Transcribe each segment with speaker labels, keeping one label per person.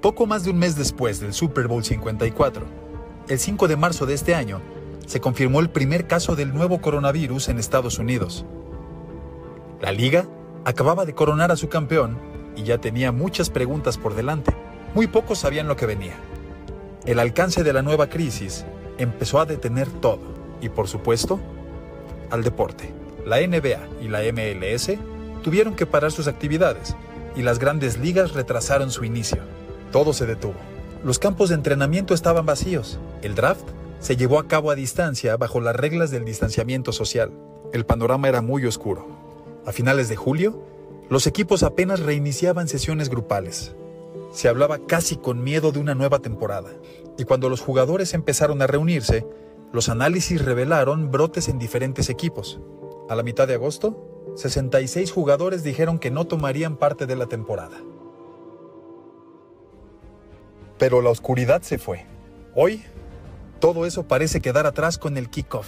Speaker 1: Poco más de un mes después del Super Bowl 54, el 5 de marzo de este año, se confirmó el primer caso del nuevo coronavirus en Estados Unidos. La liga acababa de coronar a su campeón y ya tenía muchas preguntas por delante. Muy pocos sabían lo que venía. El alcance de la nueva crisis empezó a detener todo y, por supuesto, al deporte. La NBA y la MLS tuvieron que parar sus actividades y las grandes ligas retrasaron su inicio. Todo se detuvo. Los campos de entrenamiento estaban vacíos. El draft se llevó a cabo a distancia bajo las reglas del distanciamiento social. El panorama era muy oscuro. A finales de julio, los equipos apenas reiniciaban sesiones grupales. Se hablaba casi con miedo de una nueva temporada. Y cuando los jugadores empezaron a reunirse, los análisis revelaron brotes en diferentes equipos. A la mitad de agosto, 66 jugadores dijeron que no tomarían parte de la temporada. Pero la oscuridad se fue. Hoy, todo eso parece quedar atrás con el kickoff.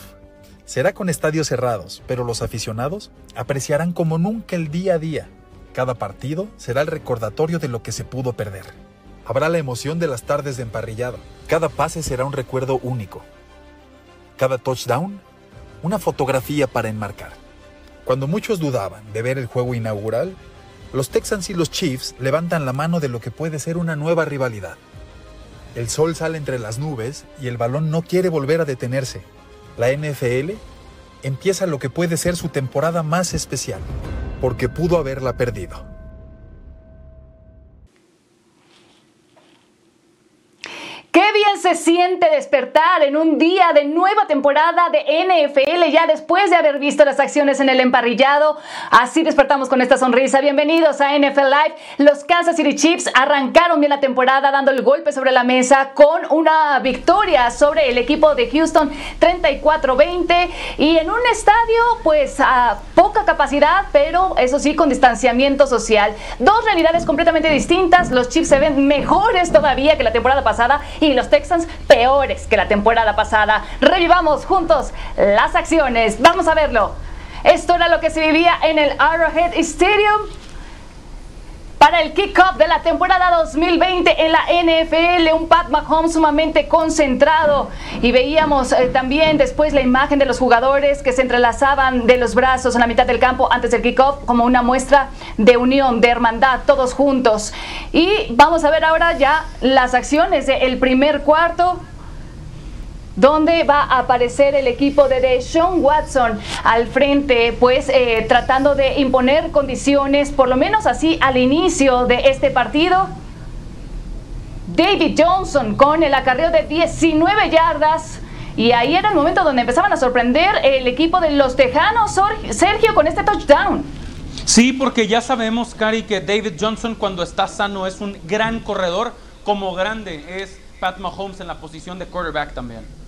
Speaker 1: Será con estadios cerrados, pero los aficionados apreciarán como nunca el día a día. Cada partido será el recordatorio de lo que se pudo perder. Habrá la emoción de las tardes de emparrillado. Cada pase será un recuerdo único. Cada touchdown, una fotografía para enmarcar. Cuando muchos dudaban de ver el juego inaugural, los Texans y los Chiefs levantan la mano de lo que puede ser una nueva rivalidad. El sol sale entre las nubes y el balón no quiere volver a detenerse. La NFL empieza lo que puede ser su temporada más especial, porque pudo haberla perdido.
Speaker 2: Qué bien se siente despertar en un día de nueva temporada de NFL ya después de haber visto las acciones en el emparrillado. Así despertamos con esta sonrisa. Bienvenidos a NFL Live. Los Kansas City Chiefs arrancaron bien la temporada dando el golpe sobre la mesa con una victoria sobre el equipo de Houston 34-20 y en un estadio pues a poca capacidad, pero eso sí con distanciamiento social. Dos realidades completamente distintas. Los Chiefs se ven mejores todavía que la temporada pasada y y los Texans peores que la temporada pasada. Revivamos juntos las acciones. Vamos a verlo. Esto era lo que se vivía en el Arrowhead Stadium para el kickoff de la temporada 2020 en la NFL, un Pat Mahomes sumamente concentrado y veíamos eh, también después la imagen de los jugadores que se entrelazaban de los brazos en la mitad del campo antes del kickoff como una muestra de unión, de hermandad, todos juntos. Y vamos a ver ahora ya las acciones del primer cuarto donde va a aparecer el equipo de Deshaun Watson al frente, pues eh, tratando de imponer condiciones, por lo menos así al inicio de este partido. David Johnson con el acarreo de 19 yardas. Y ahí era el momento donde empezaban a sorprender el equipo de los Tejanos, Sergio, con este touchdown.
Speaker 3: Sí, porque ya sabemos, Cari, que David Johnson cuando está sano es un gran corredor, como grande es Pat Mahomes en la posición de quarterback también.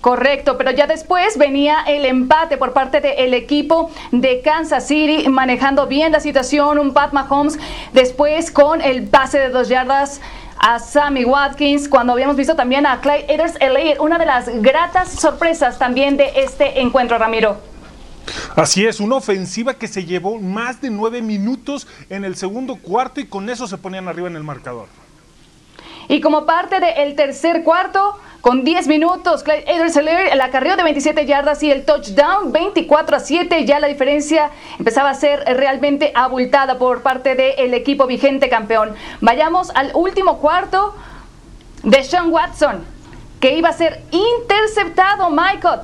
Speaker 2: Correcto, pero ya después venía el empate por parte del equipo de Kansas City, manejando bien la situación, un Pat Mahomes después con el pase de dos yardas a Sammy Watkins, cuando habíamos visto también a Clyde Eders Elair, una de las gratas sorpresas también de este encuentro, Ramiro.
Speaker 4: Así es, una ofensiva que se llevó más de nueve minutos en el segundo cuarto y con eso se ponían arriba en el marcador.
Speaker 2: Y como parte del tercer cuarto, con 10 minutos, Clyde edwards el acarreo de 27 yardas y el touchdown 24 a 7. Ya la diferencia empezaba a ser realmente abultada por parte del equipo vigente campeón. Vayamos al último cuarto de Sean Watson, que iba a ser interceptado, Michael.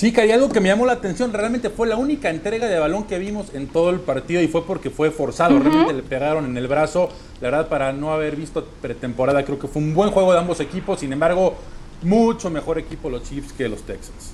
Speaker 3: Sí, que hay algo que me llamó la atención. Realmente fue la única entrega de balón que vimos en todo el partido y fue porque fue forzado. Realmente le pegaron en el brazo. La verdad, para no haber visto pretemporada, creo que fue un buen juego de ambos equipos. Sin embargo, mucho mejor equipo los Chiefs que los Texans.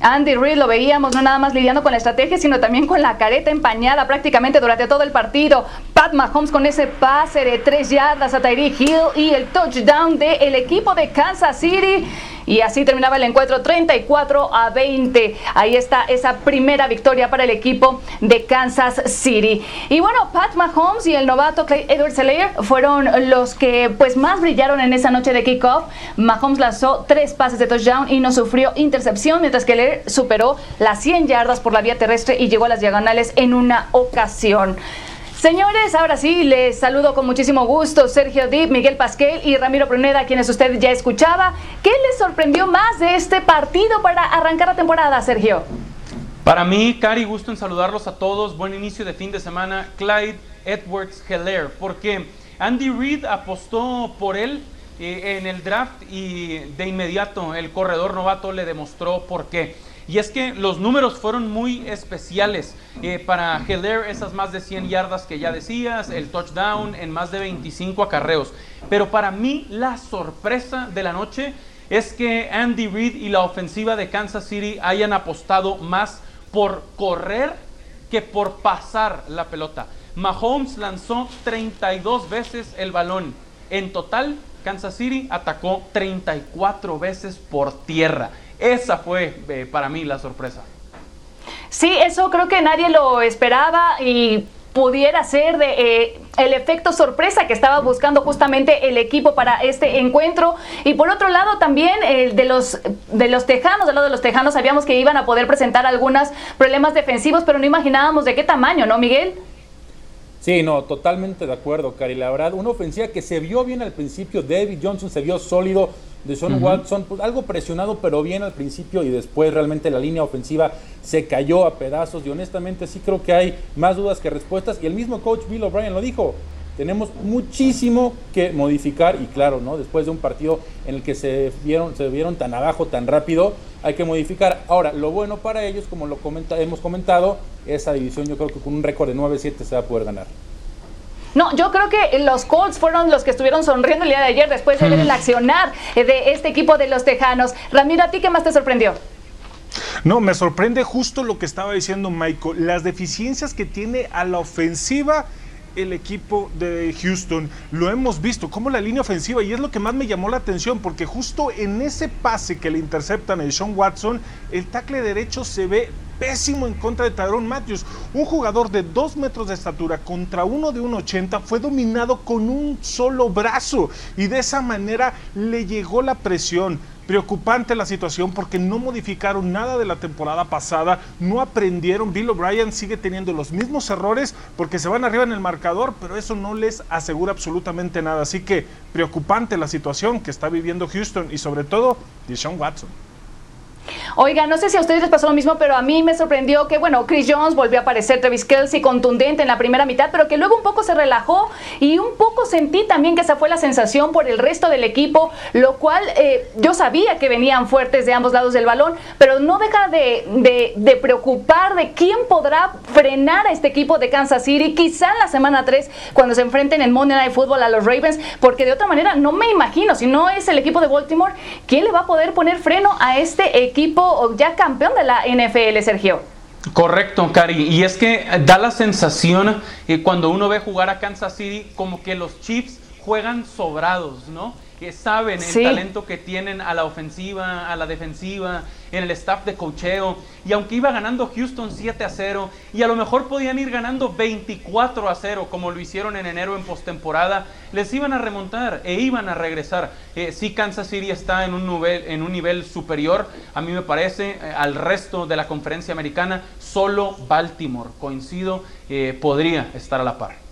Speaker 2: Andy Reid lo veíamos no nada más lidiando con la estrategia, sino también con la careta empañada prácticamente durante todo el partido. Pat Mahomes con ese pase de tres yardas a Tyreek Hill y el touchdown del equipo de Kansas City. Y así terminaba el encuentro 34 a 20. Ahí está esa primera victoria para el equipo de Kansas City. Y bueno, Pat Mahomes y el novato Clay Edwards fueron los que pues más brillaron en esa noche de kickoff. Mahomes lanzó tres pases de touchdown y no sufrió intercepción, mientras que Lear superó las 100 yardas por la vía terrestre y llegó a las diagonales en una ocasión. Señores, ahora sí, les saludo con muchísimo gusto Sergio Dip, Miguel Pasquel y Ramiro Pruneda, quienes usted ya escuchaba. ¿Qué les sorprendió más de este partido para arrancar la temporada, Sergio?
Speaker 5: Para mí, Cari, gusto en saludarlos a todos. Buen inicio de fin de semana. Clyde Edwards Heller, porque Andy Reid apostó por él eh, en el draft y de inmediato el corredor novato le demostró por qué. Y es que los números fueron muy especiales. Eh, para Heller, esas más de 100 yardas que ya decías, el touchdown en más de 25 acarreos. Pero para mí, la sorpresa de la noche es que Andy Reid y la ofensiva de Kansas City hayan apostado más por correr que por pasar la pelota. Mahomes lanzó 32 veces el balón. En total, Kansas City atacó 34 veces por tierra. Esa fue eh, para mí la sorpresa.
Speaker 2: Sí, eso creo que nadie lo esperaba y pudiera ser de eh, el efecto sorpresa que estaba buscando justamente el equipo para este encuentro y por otro lado también el de los de los tejanos del lado de los tejanos sabíamos que iban a poder presentar algunos problemas defensivos pero no imaginábamos de qué tamaño no Miguel
Speaker 3: Sí, no, totalmente de acuerdo, Cari. La verdad, una ofensiva que se vio bien al principio. David Johnson se vio sólido. De Sean Watson, pues, algo presionado, pero bien al principio. Y después realmente la línea ofensiva se cayó a pedazos. Y honestamente, sí creo que hay más dudas que respuestas. Y el mismo coach Bill O'Brien lo dijo. Tenemos muchísimo que modificar. Y claro, ¿no? Después de un partido en el que se vieron, se vieron tan abajo, tan rápido, hay que modificar. Ahora, lo bueno para ellos, como lo comenta, hemos comentado, esa división yo creo que con un récord de 9-7 se va a poder ganar.
Speaker 2: No, yo creo que los Colts fueron los que estuvieron sonriendo el día de ayer después de ver el accionar de este equipo de los Tejanos. Ramiro, ¿a ti qué más te sorprendió?
Speaker 4: No, me sorprende justo lo que estaba diciendo Michael, las deficiencias que tiene a la ofensiva el equipo de Houston. Lo hemos visto, como la línea ofensiva, y es lo que más me llamó la atención, porque justo en ese pase que le interceptan a Sean Watson, el tackle derecho se ve pésimo en contra de Tyrone Matthews. Un jugador de 2 metros de estatura contra uno de 1,80 fue dominado con un solo brazo y de esa manera le llegó la presión. Preocupante la situación porque no modificaron nada de la temporada pasada, no aprendieron. Bill O'Brien sigue teniendo los mismos errores porque se van arriba en el marcador, pero eso no les asegura absolutamente nada. Así que preocupante la situación que está viviendo Houston y sobre todo Deshaun Watson.
Speaker 2: Oiga, no sé si a ustedes les pasó lo mismo, pero a mí me sorprendió que, bueno, Chris Jones volvió a aparecer, Travis Kelsey contundente en la primera mitad, pero que luego un poco se relajó y un poco sentí también que esa fue la sensación por el resto del equipo, lo cual eh, yo sabía que venían fuertes de ambos lados del balón, pero no deja de, de, preocupar de quién podrá frenar a este equipo de Kansas City, quizá en la semana 3, cuando se enfrenten en Monday Night Football a los Ravens, porque de otra manera no me imagino, si no es el equipo de Baltimore, ¿quién le va a poder poner freno a este equipo? Equipo ya campeón de la NFL, Sergio.
Speaker 5: Correcto, Cari. Y es que da la sensación eh, cuando uno ve jugar a Kansas City como que los Chiefs juegan sobrados, ¿no? que saben el talento que tienen a la ofensiva, a la defensiva, en el staff de cocheo. Y aunque iba ganando Houston 7 a 0, y a lo mejor podían ir ganando 24 a 0, como lo hicieron en enero en postemporada, les iban a remontar e iban a regresar. Eh, si Kansas City está en un, nivel, en un nivel superior, a mí me parece, eh, al resto de la conferencia americana, solo Baltimore, coincido, eh, podría estar a la par.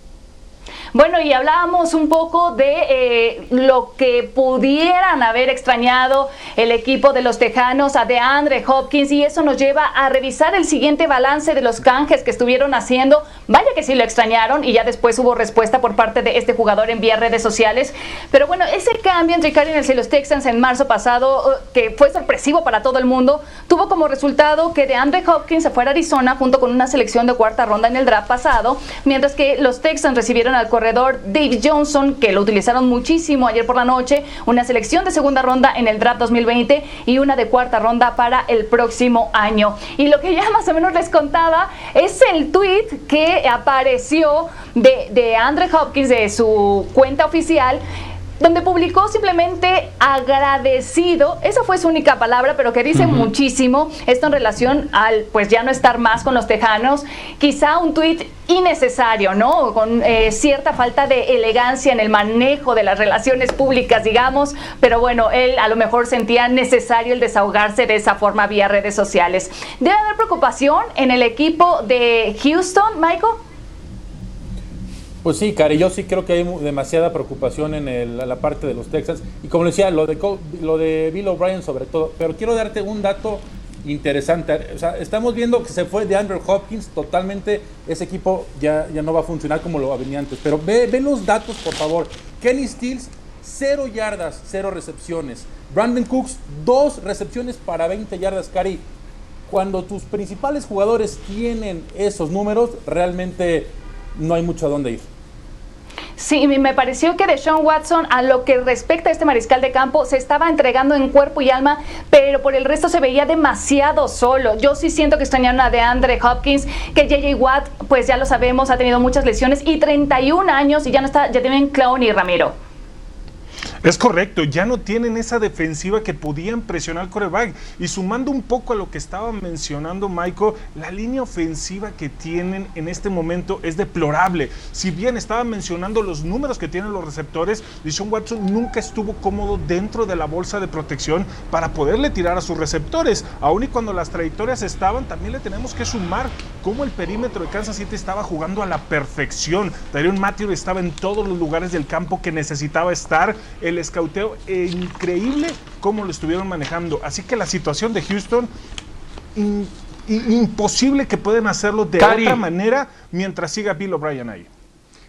Speaker 2: Bueno, y hablábamos un poco de eh, lo que pudieran haber extrañado el equipo de los Tejanos a DeAndre Hopkins y eso nos lleva a revisar el siguiente balance de los canjes que estuvieron haciendo. Vaya que sí lo extrañaron y ya después hubo respuesta por parte de este jugador en vía redes sociales. Pero bueno, ese cambio entre Cardinals y los Texans en marzo pasado, uh, que fue sorpresivo para todo el mundo, tuvo como resultado que DeAndre Hopkins se fuera a Arizona junto con una selección de cuarta ronda en el draft pasado, mientras que los Texans recibieron al corredor Dave Johnson, que lo utilizaron muchísimo ayer por la noche, una selección de segunda ronda en el draft 2020 y una de cuarta ronda para el próximo año. Y lo que ya más o menos les contaba es el tweet que apareció de, de Andre Hopkins de su cuenta oficial donde publicó simplemente agradecido, esa fue su única palabra, pero que dice muchísimo esto en relación al pues ya no estar más con los tejanos, quizá un tuit innecesario, ¿no? Con eh, cierta falta de elegancia en el manejo de las relaciones públicas, digamos, pero bueno, él a lo mejor sentía necesario el desahogarse de esa forma vía redes sociales. ¿Debe haber preocupación en el equipo de Houston, Michael?
Speaker 3: Pues sí, Cari, yo sí creo que hay demasiada preocupación en la parte de los Texans. Y como decía, lo de, lo de Bill O'Brien sobre todo. Pero quiero darte un dato interesante. O sea, estamos viendo que se fue de Andrew Hopkins, totalmente ese equipo ya, ya no va a funcionar como lo venía antes. Pero ve, ve los datos, por favor. Kenny Stills, cero yardas, cero recepciones. Brandon Cooks, dos recepciones para 20 yardas, Cari. Cuando tus principales jugadores tienen esos números, realmente no hay mucho a dónde ir.
Speaker 2: Sí, me pareció que de Sean Watson, a lo que respecta a este mariscal de campo, se estaba entregando en cuerpo y alma, pero por el resto se veía demasiado solo. Yo sí siento que extrañaron a de Andre Hopkins, que JJ Watt, pues ya lo sabemos, ha tenido muchas lesiones y 31 años y ya no está, ya tienen Clown y Ramiro.
Speaker 4: Es correcto, ya no tienen esa defensiva que podían presionar coreback. Y sumando un poco a lo que estaba mencionando Michael, la línea ofensiva que tienen en este momento es deplorable. Si bien estaba mencionando los números que tienen los receptores, Dishon Watson nunca estuvo cómodo dentro de la bolsa de protección para poderle tirar a sus receptores. Aún y cuando las trayectorias estaban, también le tenemos que sumar cómo el perímetro de Kansas City estaba jugando a la perfección. Tyrion Matthew estaba en todos los lugares del campo que necesitaba estar escauteo e increíble cómo lo estuvieron manejando. Así que la situación de Houston, imposible que pueden hacerlo de otra manera mientras siga Bill O'Brien ahí.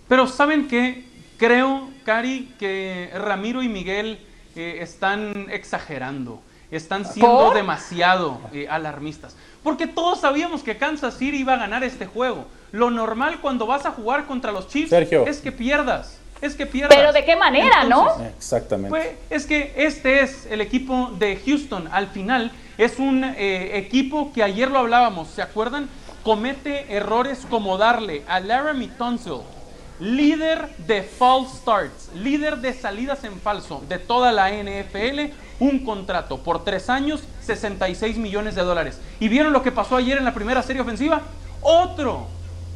Speaker 5: Pero ¿saben qué? Creo, Cari, que Ramiro y Miguel eh, están exagerando, están siendo demasiado eh, alarmistas. Porque todos sabíamos que Kansas City iba a ganar este juego. Lo normal cuando vas a jugar contra los Chiefs es que pierdas es que pierdas.
Speaker 2: Pero de qué manera, ¿no?
Speaker 3: Exactamente.
Speaker 5: Pues, es que este es el equipo de Houston. Al final es un eh, equipo que ayer lo hablábamos, ¿se acuerdan? Comete errores como darle a Laramie Tunsil, líder de false starts, líder de salidas en falso de toda la NFL, un contrato por tres años, 66 millones de dólares. ¿Y vieron lo que pasó ayer en la primera serie ofensiva? Otro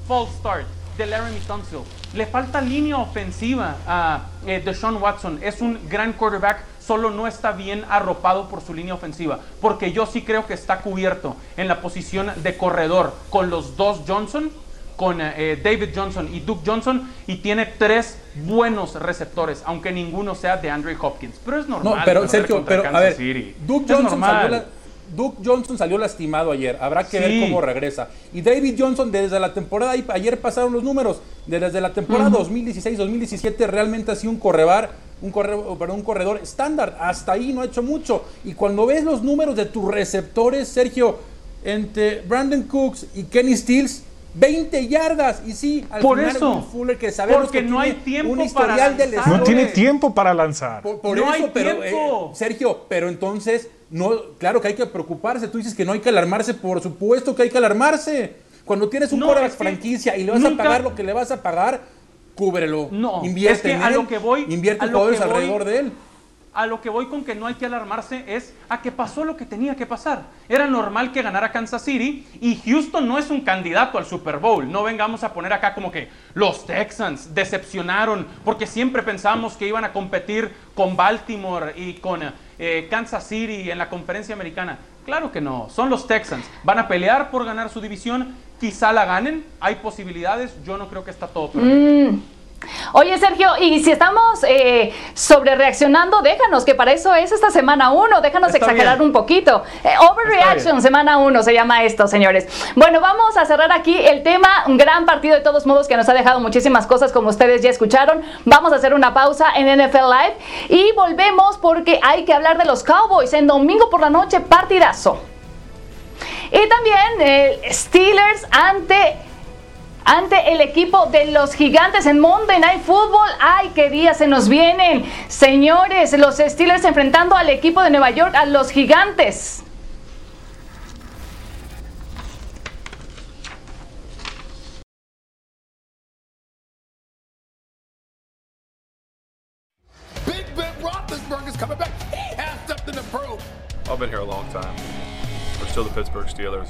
Speaker 5: false start de Laramie Tunsil. Le falta línea ofensiva a eh, Deshaun Watson. Es un gran quarterback, solo no está bien arropado por su línea ofensiva. Porque yo sí creo que está cubierto en la posición de corredor con los dos Johnson, con eh, David Johnson y Duke Johnson, y tiene tres buenos receptores, aunque ninguno sea de Andrew Hopkins. Pero es normal.
Speaker 3: No, pero Sergio, pero a ver, Duke Johnson salió Duke Johnson salió lastimado ayer, habrá que ver cómo regresa. Y David Johnson desde la temporada, ayer pasaron los números, desde la temporada 2016-2017 realmente ha sido un corredor, un corredor, un corredor estándar, hasta ahí no ha hecho mucho. Y cuando ves los números de tus receptores, Sergio, entre Brandon Cooks y Kenny Stills, 20 yardas. Y sí,
Speaker 5: al Por eso.
Speaker 3: Fuller, que sabemos
Speaker 5: porque
Speaker 3: que
Speaker 5: no hay tiempo para
Speaker 4: No tiene tiempo para lanzar.
Speaker 3: Por, no hay pero, eh, tiempo. Sergio, pero entonces no, claro que hay que preocuparse. Tú dices que no hay que alarmarse, por supuesto que hay que alarmarse. Cuando tienes un no, franquicia y le vas a pagar lo que le vas a pagar, cúbrelo.
Speaker 5: No, invierte es que a lo que voy,
Speaker 3: invierte alrededor de él
Speaker 5: a lo que voy con que no hay que alarmarse es a que pasó lo que tenía que pasar. Era normal que ganara Kansas City y Houston no es un candidato al Super Bowl. No vengamos a poner acá como que los Texans decepcionaron porque siempre pensamos que iban a competir con Baltimore y con eh, Kansas City en la conferencia americana. Claro que no, son los Texans. Van a pelear por ganar su división, quizá la ganen, hay posibilidades, yo no creo que está todo perdido.
Speaker 2: Oye, Sergio, y si estamos eh, sobre reaccionando, déjanos, que para eso es esta semana uno, déjanos exagerar un poquito. Eh, overreaction, semana uno se llama esto, señores. Bueno, vamos a cerrar aquí el tema, un gran partido de todos modos que nos ha dejado muchísimas cosas, como ustedes ya escucharon. Vamos a hacer una pausa en NFL Live y volvemos porque hay que hablar de los Cowboys en domingo por la noche, partidazo. Y también el Steelers ante ante el equipo de los gigantes en Monday Night Football. ¡Ay, qué días se nos vienen! Señores, los Steelers enfrentando al equipo de Nueva York, a los gigantes.
Speaker 6: Big Ben Roethlisberger's coming back. He has something to prove.
Speaker 7: I've been here a long time. We're still the Pittsburgh Steelers.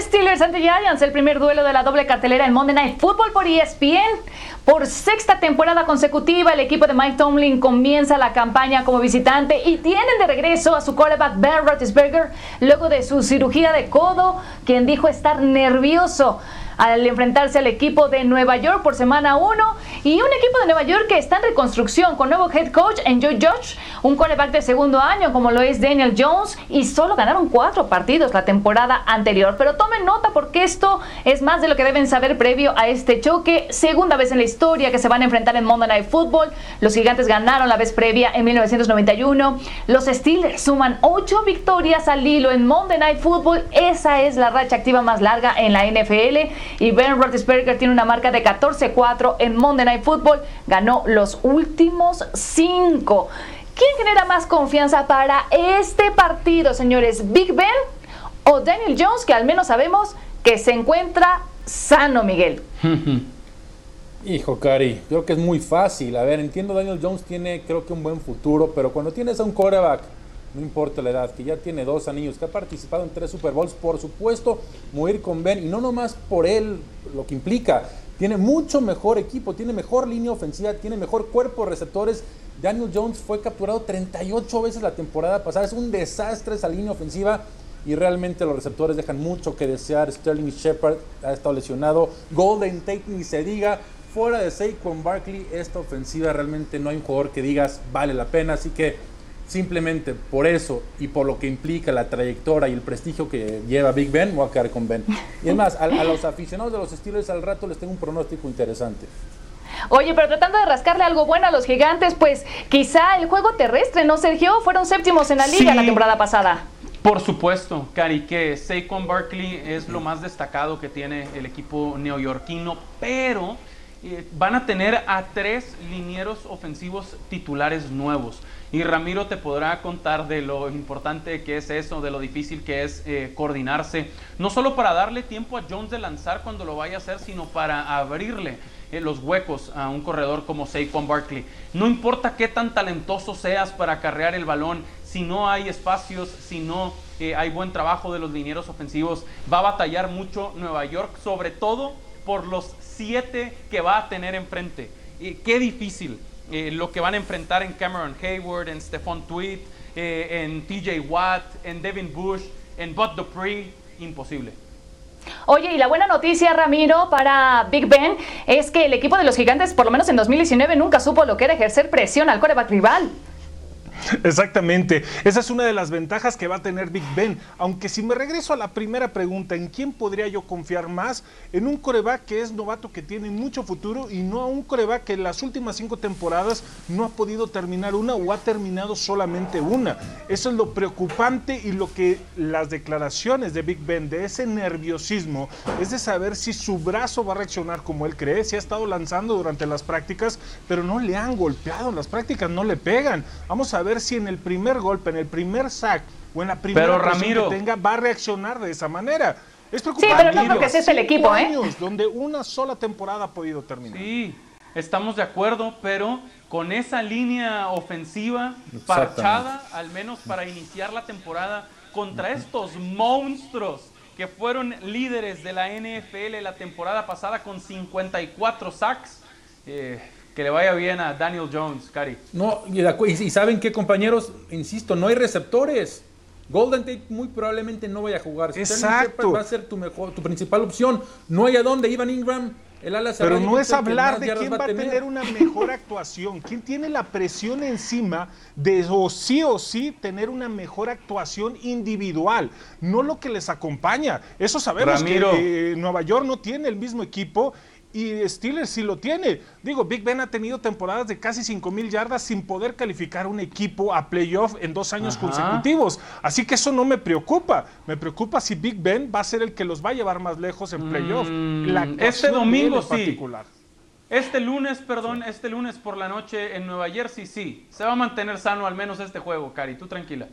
Speaker 2: Steelers ante Giants, el primer duelo de la doble cartelera en Monday Night Football por ESPN. Por sexta temporada consecutiva, el equipo de Mike Tomlin comienza la campaña como visitante y tienen de regreso a su quarterback Ben Roethlisberger luego de su cirugía de codo, quien dijo estar nervioso al enfrentarse al equipo de Nueva York por semana 1 y un equipo de Nueva York que está en reconstrucción con nuevo head coach en Joe Judge, un quarterback de segundo año como lo es Daniel Jones y solo ganaron cuatro partidos la temporada anterior. Pero tomen nota porque esto es más de lo que deben saber previo a este choque. Segunda vez en la historia que se van a enfrentar en Monday Night Football. Los gigantes ganaron la vez previa en 1991. Los Steelers suman ocho victorias al hilo en Monday Night Football. Esa es la racha activa más larga en la NFL y Ben Roethlisberger tiene una marca de 14-4 en Monday Night Football. Ganó los últimos cinco. ¿Quién genera más confianza para este partido, señores? ¿Big Ben o Daniel Jones, que al menos sabemos que se encuentra sano, Miguel?
Speaker 3: Hijo, Cari, creo que es muy fácil. A ver, entiendo Daniel Jones tiene creo que un buen futuro, pero cuando tienes a un quarterback, no importa la edad, que ya tiene dos anillos, que ha participado en tres Super Bowls, por supuesto, morir con Ben, y no nomás por él, lo que implica, tiene mucho mejor equipo, tiene mejor línea ofensiva, tiene mejor cuerpo de receptores. Daniel Jones fue capturado 38 veces la temporada pasada, es un desastre esa línea ofensiva y realmente los receptores dejan mucho que desear. Sterling Shepard ha estado lesionado, Golden Tate ni se diga. Fuera de Saquon Barkley, esta ofensiva realmente no hay un jugador que digas vale la pena, así que simplemente por eso y por lo que implica la trayectoria y el prestigio que lleva Big Ben, voy a quedar con Ben. Y es más, a, a los aficionados de los Steelers al rato les tengo un pronóstico interesante.
Speaker 2: Oye, pero tratando de rascarle algo bueno a los gigantes, pues quizá el juego terrestre, ¿no, Sergio? Fueron séptimos en la liga
Speaker 5: Sí.
Speaker 2: la temporada pasada.
Speaker 5: Por supuesto, Cari, que Saquon Barkley es lo más destacado que tiene el equipo neoyorquino, pero van a tener a tres linieros ofensivos titulares nuevos. Y Ramiro te podrá contar de lo importante que es eso, de lo difícil que es eh, coordinarse, no solo para darle tiempo a Jones de lanzar cuando lo vaya a hacer, sino para abrirle eh, los huecos a un corredor como Saquon Barkley. No importa qué tan talentoso seas para acarrear el balón, si no hay espacios, si no eh, hay buen trabajo de los linieros ofensivos, va a batallar mucho Nueva York, sobre todo por los siete que va a tener enfrente. Y qué difícil eh, lo que van a enfrentar en Cameron Hayward, en Stephon Tweed, eh, en TJ Watt, en Devin Bush, en Bud Dupree, imposible.
Speaker 2: Oye, y la buena noticia, Ramiro, para Big Ben es que el equipo de los gigantes, por lo menos en 2019, nunca supo lo que era ejercer presión al coreback rival.
Speaker 4: Exactamente. Esa es una de las ventajas que va a tener Big Ben. Aunque si me regreso a la primera pregunta, ¿en quién podría yo confiar más? En un coreback que es novato, que tiene mucho futuro, y no a un coreback que en las últimas cinco temporadas no ha podido terminar una o ha terminado solamente una. Eso es lo preocupante y lo que las declaraciones de Big Ben, de ese nerviosismo, es de saber si su brazo va a reaccionar como él cree, si ha estado lanzando durante las prácticas, pero no le han golpeado, en las prácticas no le pegan. Vamos a ver si en el primer golpe, en el primer sack o en la primera
Speaker 5: Pero,
Speaker 4: presión
Speaker 5: Ramiro-
Speaker 4: que tenga va a reaccionar de esa manera. Es preocupante.
Speaker 2: pero no creo que ese es el equipo, ¿eh?
Speaker 4: años donde una sola temporada ha podido terminar.
Speaker 5: Sí, estamos de acuerdo, pero con esa línea ofensiva parchada, al menos para iniciar la temporada, contra estos monstruos que fueron líderes de la NFL la temporada pasada con 54 sacks, eh, que le vaya bien a Daniel Jones, Cari.
Speaker 3: No, y, y- saben qué, compañeros, insisto, no hay receptores. Golden Tate muy probablemente no vaya a jugar.
Speaker 4: Exacto.
Speaker 3: Va a ser tu mejor, tu principal opción. No hay a dónde. Ivan Ingram, el ala
Speaker 4: Pero no es hablar de quién va a tener una mejor actuación, quién tiene la presión encima de o sí o sí tener una mejor actuación individual, no lo que les acompaña. Eso sabemos
Speaker 5: Ramiro.
Speaker 4: que eh, Nueva York no tiene el mismo equipo y Steelers sí lo tiene. Digo, Big Ben ha tenido temporadas de casi 5 mil yardas sin poder calificar un equipo a playoff en dos años
Speaker 5: Ajá.
Speaker 4: consecutivos. Así que eso no me preocupa. Me preocupa si Big Ben va a ser el que los va a llevar más lejos en playoff.
Speaker 5: Mm,
Speaker 4: La
Speaker 5: este domingo sí.
Speaker 4: particular.
Speaker 5: Este lunes, perdón, este lunes por la noche en Nueva Jersey, sí. Se va a mantener sano al menos este juego, Cari, tú tranquila.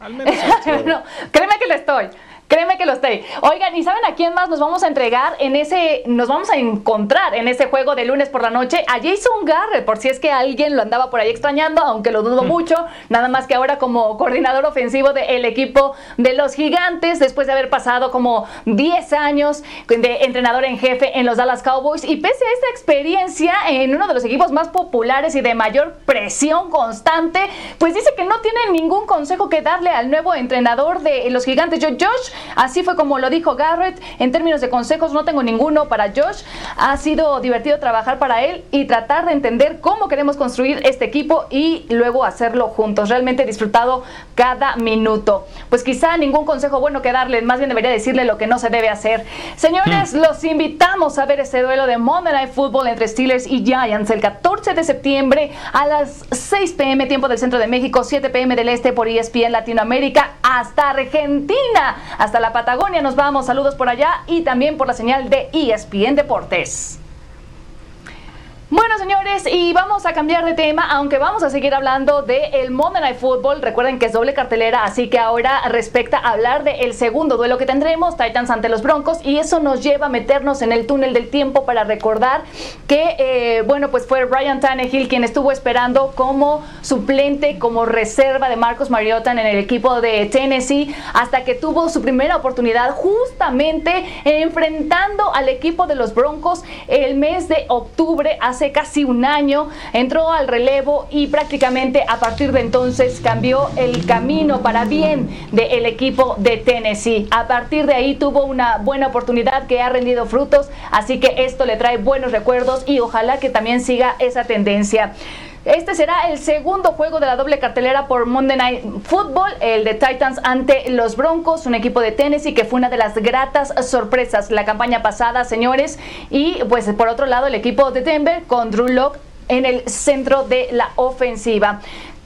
Speaker 4: Al menos
Speaker 2: no, créeme que le estoy. Créeme que lo estoy. Oigan, ¿y saben a quién más nos vamos a entregar en ese, nos vamos a encontrar en ese juego de lunes por la noche? A Jason Garrett, por si es que alguien lo andaba por ahí extrañando, aunque lo dudo mucho. Nada más que ahora como coordinador ofensivo del equipo de los Gigantes, después de haber pasado como 10 años de entrenador en jefe en los Dallas Cowboys. Y pese a esta experiencia en uno de los equipos más populares y de mayor presión constante, pues dice que no tiene ningún consejo que darle al nuevo entrenador de los Gigantes, Josh Así fue como lo dijo Garrett. En términos de consejos, no tengo ninguno para Josh. Ha sido divertido trabajar para él y tratar de entender cómo queremos construir este equipo y luego hacerlo juntos. Realmente he disfrutado cada minuto. Pues quizá ningún consejo bueno que darle, más bien debería decirle lo que no se debe hacer. Señores, hmm. los invitamos a ver este duelo de Monday Night Football entre Steelers y Giants el 14 de septiembre a las 6 pm tiempo del centro de México, 7 pm del este por ESPN Latinoamérica hasta Argentina hasta la Patagonia nos vamos. Saludos por allá y también por la señal de ESPN Deportes. Bueno, señores, y vamos a cambiar de tema, aunque vamos a seguir hablando del el Monday Night Football. Recuerden que es doble cartelera, así que ahora respecta a hablar del segundo duelo que tendremos, Titans ante los Broncos, y eso nos lleva a meternos en el túnel del tiempo para recordar que, eh, bueno, pues fue Ryan Tannehill quien estuvo esperando como suplente, como reserva de Marcos Mariota en el equipo de Tennessee, hasta que tuvo su primera oportunidad justamente enfrentando al equipo de los Broncos el mes de octubre hace casi un año, entró al relevo y prácticamente a partir de entonces cambió el camino para bien del equipo de Tennessee. A partir de ahí tuvo una buena oportunidad que ha rendido frutos, así que esto le trae buenos recuerdos y ojalá que también siga esa tendencia. Este será el segundo juego de la doble cartelera por Monday Night Football, el de Titans ante los Broncos, un equipo de Tennessee que fue una de las gratas sorpresas la campaña pasada, señores. Y pues por otro lado el equipo de Denver con Drew Locke en el centro de la ofensiva.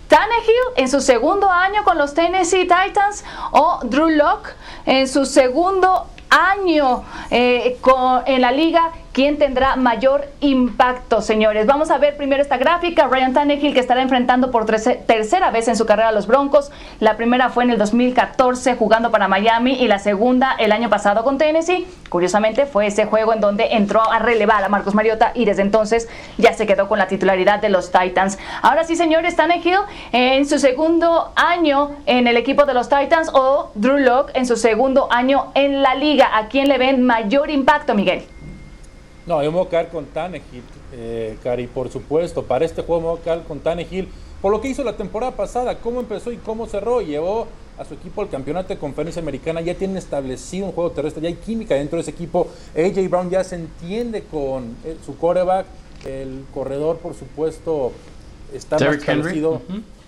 Speaker 2: Tannehill en su segundo año con los Tennessee Titans o Drew Locke en su segundo año eh, en la liga quién tendrá mayor impacto, señores. Vamos a ver primero esta gráfica. Ryan Tannehill que estará enfrentando por tercera vez en su carrera a los Broncos. La primera fue en el 2014 jugando para Miami y la segunda el año pasado con Tennessee. Curiosamente fue ese juego en donde entró a relevar a Marcos Mariota y desde entonces ya se quedó con la titularidad de los Titans. Ahora sí, señores, Tannehill en su segundo año en el equipo de los Titans o Drew Locke en su segundo año en la liga. ¿A quién le ven mayor impacto, Miguel?
Speaker 3: No, yo me voy a quedar con Tannehill, eh, Cari, por supuesto. Para este juego me voy a quedar con Tannehill. Por lo que hizo la temporada pasada, cómo empezó y cómo cerró. Llevó a su equipo al campeonato de conferencia americana. Ya tiene establecido un juego terrestre, ya hay química dentro de ese equipo. AJ Brown ya se entiende con eh, su quarterback. El corredor, por supuesto, está más establecido.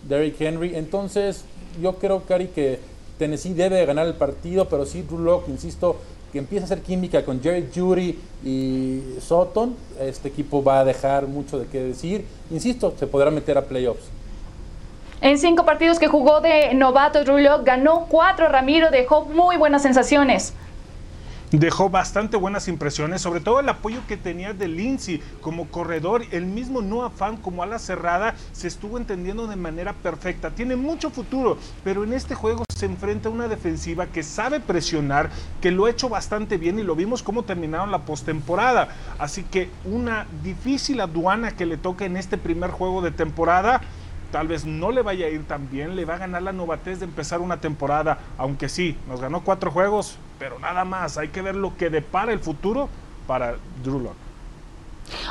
Speaker 3: Derrick Henry. Entonces, yo creo, Cari, que Tennessee debe ganar el partido, pero sí, Drew Locke, insisto, que empieza a hacer química con Jerry Judy y Sutton, este equipo va a dejar mucho de qué decir. Insisto, se podrá meter a playoffs.
Speaker 2: En cinco partidos que jugó de novato, Drew ganó cuatro. Ramiro dejó muy buenas sensaciones
Speaker 4: dejó bastante buenas impresiones, sobre todo el apoyo que tenía de Lindsay como corredor, el mismo Noah Fan como ala cerrada se estuvo entendiendo de manera perfecta. Tiene mucho futuro, pero en este juego se enfrenta a una defensiva que sabe presionar, que lo ha hecho bastante bien y lo vimos cómo terminaron la postemporada. Así que una difícil aduana que le toca en este primer juego de temporada tal vez no le vaya a ir tan bien, le va a ganar la novatez de empezar una temporada, aunque sí, nos ganó cuatro juegos, pero nada más, hay que ver lo que depara el futuro para Drew Locke.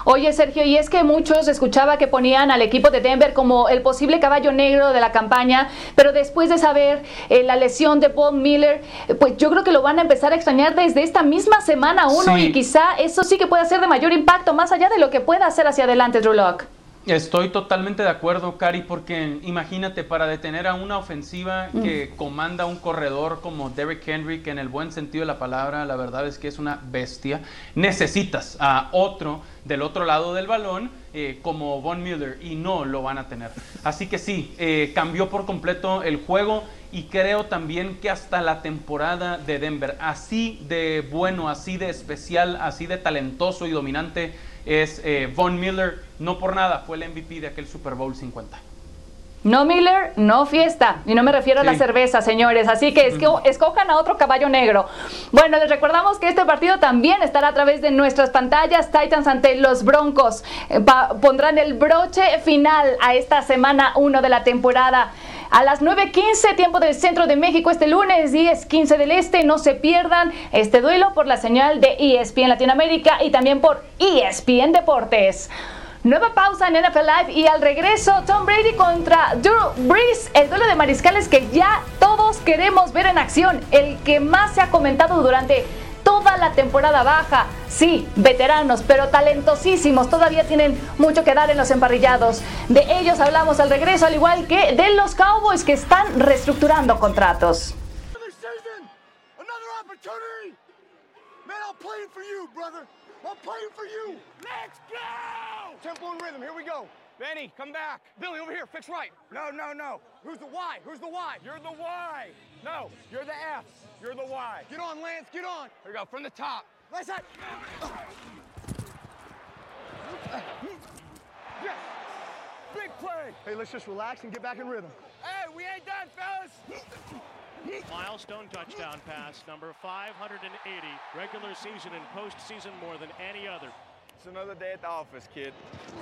Speaker 2: Oye, Sergio, y es que muchos escuchaba que ponían al equipo de Denver como el posible caballo negro de la campaña, pero después de saber eh, la lesión de Paul Miller, pues yo creo que lo van a empezar a extrañar desde esta misma semana uno y quizá eso sí que pueda ser de mayor impacto, más allá de lo que pueda hacer hacia adelante Drew Locke.
Speaker 5: Estoy totalmente de acuerdo, Cari, porque imagínate, para detener a una ofensiva mm. que comanda un corredor como Derrick Henry, que en el buen sentido de la palabra, la verdad es que es una bestia, necesitas a otro del otro lado del balón eh, como Von Miller y no lo van a tener. Así que sí, eh, cambió por completo el juego y creo también que hasta la temporada de Denver, así de bueno, así de especial, así de talentoso y dominante, es eh, Von Miller, no por nada, fue el MVP de aquel Super Bowl 50.
Speaker 2: No Miller, no fiesta. Y no me refiero a la cerveza, señores. Así que esco- escojan a otro caballo negro. Bueno, les recordamos que este partido también estará a través de nuestras pantallas. Titans ante los Broncos. Eh, pondrán el broche final a esta semana 1 de la temporada. A las 9.15, tiempo del centro de México, este lunes, 10.15 del este. No se pierdan este duelo por la señal de ESPN Latinoamérica y también por ESPN Deportes. Nueva pausa en NFL Live y al regreso Tom Brady contra Drew Brees, el duelo de mariscales que ya todos queremos ver en acción, el que más se ha comentado durante toda la temporada baja. Sí, veteranos, pero talentosísimos, todavía tienen mucho que dar en los emparrillados. De ellos hablamos al regreso, al igual que de los Cowboys que están reestructurando contratos.
Speaker 6: I'm playing for you, brother. I'm playing for you. Let's go. Tempo and rhythm. Here we go. Benny, come back. Billy, over here. Fix right. No, no, no. Who's the Y? Who's the Y? You're the Y. No, you're the F. You're the Y. Get on, Lance. Get on. Here we go. From the top. Let's that. Yes. Big play. Hey, let's just relax and get back in rhythm. Hey, we ain't done, fellas.
Speaker 8: Milestone touchdown pass, number 580, regular season and postseason more than any other.
Speaker 6: It's another day at the office, kid.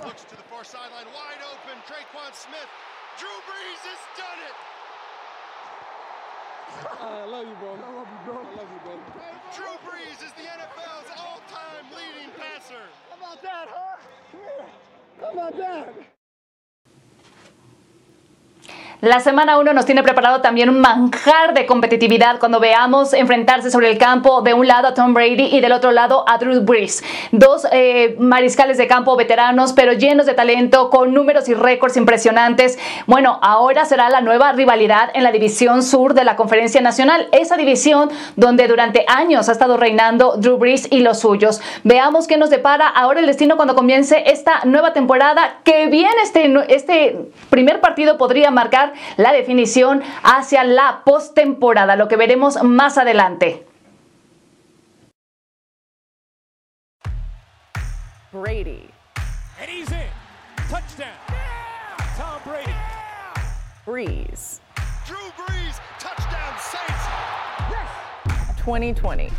Speaker 9: Looks to the far sideline, wide open. Traquan Smith. Drew Brees has done it.
Speaker 6: I love you, bro. I love you, bro. I love you, bro.
Speaker 9: Drew Brees is the NFL's all-time leading passer.
Speaker 6: How about that, huh? Yeah. How about that?
Speaker 2: La semana 1 nos tiene preparado también un manjar de competitividad cuando veamos enfrentarse sobre el campo de un lado a Tom Brady y del otro lado a Drew Brees. Dos eh, mariscales de campo veteranos, pero llenos de talento, con números y récords impresionantes. Bueno, ahora será la nueva rivalidad en la división sur de la Conferencia Nacional, esa división donde durante años ha estado reinando Drew Brees y los suyos. Veamos qué nos depara ahora el destino cuando comience esta nueva temporada, que bien este, este primer partido podría marcar la definición hacia la postemporada, lo que veremos más adelante.
Speaker 10: Brady.
Speaker 8: And he's in. Touchdown. Tom Brady.
Speaker 10: Breeze.
Speaker 9: Drew Brees, touchdown Saints.
Speaker 10: 2020.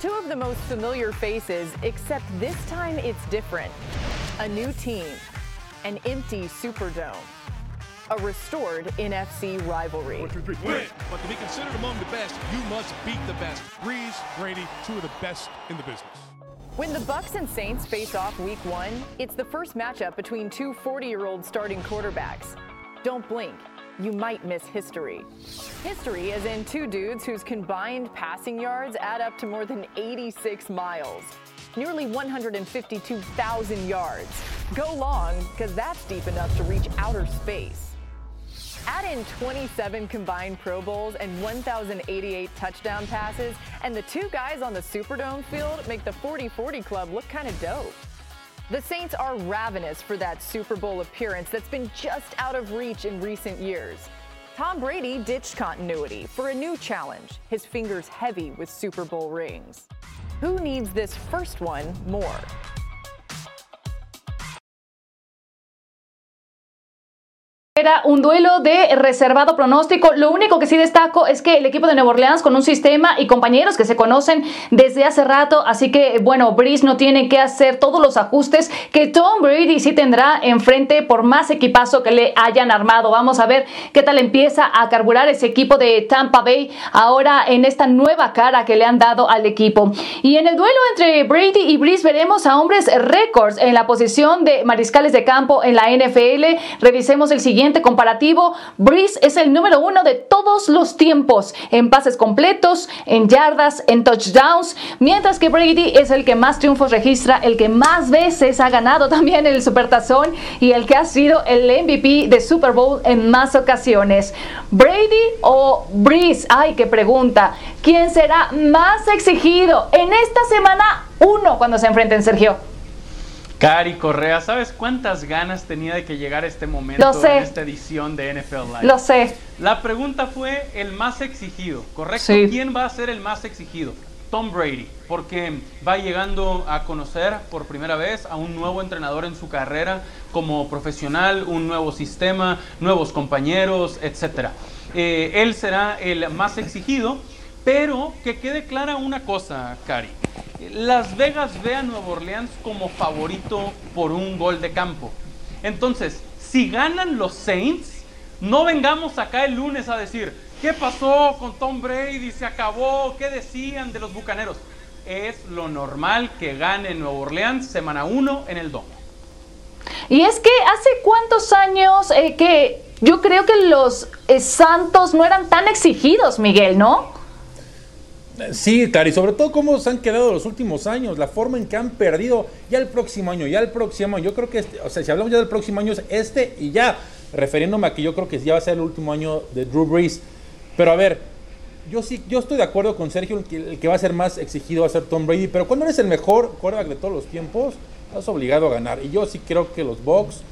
Speaker 10: Two of the most familiar faces, except this time it's different. A new team, an empty Superdome, a restored NFC rivalry.
Speaker 11: Win. But to be considered among the best, you must beat the best. Breeze, Brady, two of the best in the business.
Speaker 10: When the Bucks and Saints face off week one, it's the first matchup between two 40 year old starting quarterbacks. Don't blink, you might miss history. History as in two dudes whose combined passing yards add up to more than 86 miles, nearly 152,000 yards. Go long, because that's deep enough to reach outer space. Add in 27 combined Pro Bowls and 1,088 touchdown passes, and the two guys on the Superdome field make the 40 40 club look kind of dope. The Saints are ravenous for that Super Bowl appearance that's been just out of reach in recent years. Tom Brady ditched continuity for a new challenge, his fingers heavy with Super Bowl rings. Who needs this first one more?
Speaker 2: Un duelo de reservado pronóstico. Lo único que sí destaco es que el equipo de Nueva Orleans con un sistema y compañeros que se conocen desde hace rato, así que bueno, Breeze no tiene que hacer todos los ajustes que Tom Brady sí tendrá enfrente por más equipazo que le hayan armado. Vamos a ver qué tal empieza a carburar ese equipo de Tampa Bay ahora en esta nueva cara que le han dado al equipo. Y en el duelo entre Brady y Breeze veremos a hombres récords en la posición de mariscales de campo en la NFL. Revisemos el siguiente comparativo, Breeze es el número uno de todos los tiempos en pases completos, en yardas, en touchdowns, mientras que Brady es el que más triunfos registra, el que más veces ha ganado también el Supertazón y el que ha sido el MVP de Super Bowl en más ocasiones. Brady o Breeze, ay, qué pregunta. ¿Quién será más exigido en esta semana uno cuando se enfrenten, Sergio?
Speaker 5: Cari Correa, ¿sabes cuántas ganas tenía de que llegara este momento
Speaker 2: Lo sé.
Speaker 5: en esta edición de NFL Live?
Speaker 2: Lo sé.
Speaker 5: La pregunta fue el más exigido, ¿correcto?
Speaker 2: Sí.
Speaker 5: ¿Quién va a ser el más exigido? Tom Brady, porque va llegando a conocer por primera vez a un nuevo entrenador en su carrera como profesional, un nuevo sistema, nuevos compañeros, etc. Eh, él será el más exigido, pero que quede clara una cosa, Cari. Las Vegas ve a Nueva Orleans como favorito por un gol de campo. Entonces, si ganan los Saints, no vengamos acá el lunes a decir, ¿qué pasó con Tom Brady? ¿Se acabó? ¿Qué decían de los Bucaneros? Es lo normal que gane Nueva Orleans semana 1 en el domo.
Speaker 2: Y es que hace cuántos años eh, que yo creo que los eh, Santos no eran tan exigidos, Miguel, ¿no?
Speaker 3: Sí, Cari, sobre todo cómo se han quedado los últimos años, la forma en que han perdido ya el próximo año, ya el próximo año. Yo creo que, este, o sea, si hablamos ya del próximo año es este y ya, refiriéndome a que yo creo que ya va a ser el último año de Drew Brees. Pero a ver, yo sí, yo estoy de acuerdo con Sergio, el que, el que va a ser más exigido va a ser Tom Brady, pero cuando eres el mejor quarterback de todos los tiempos, estás obligado a ganar. Y yo sí creo que los Bucks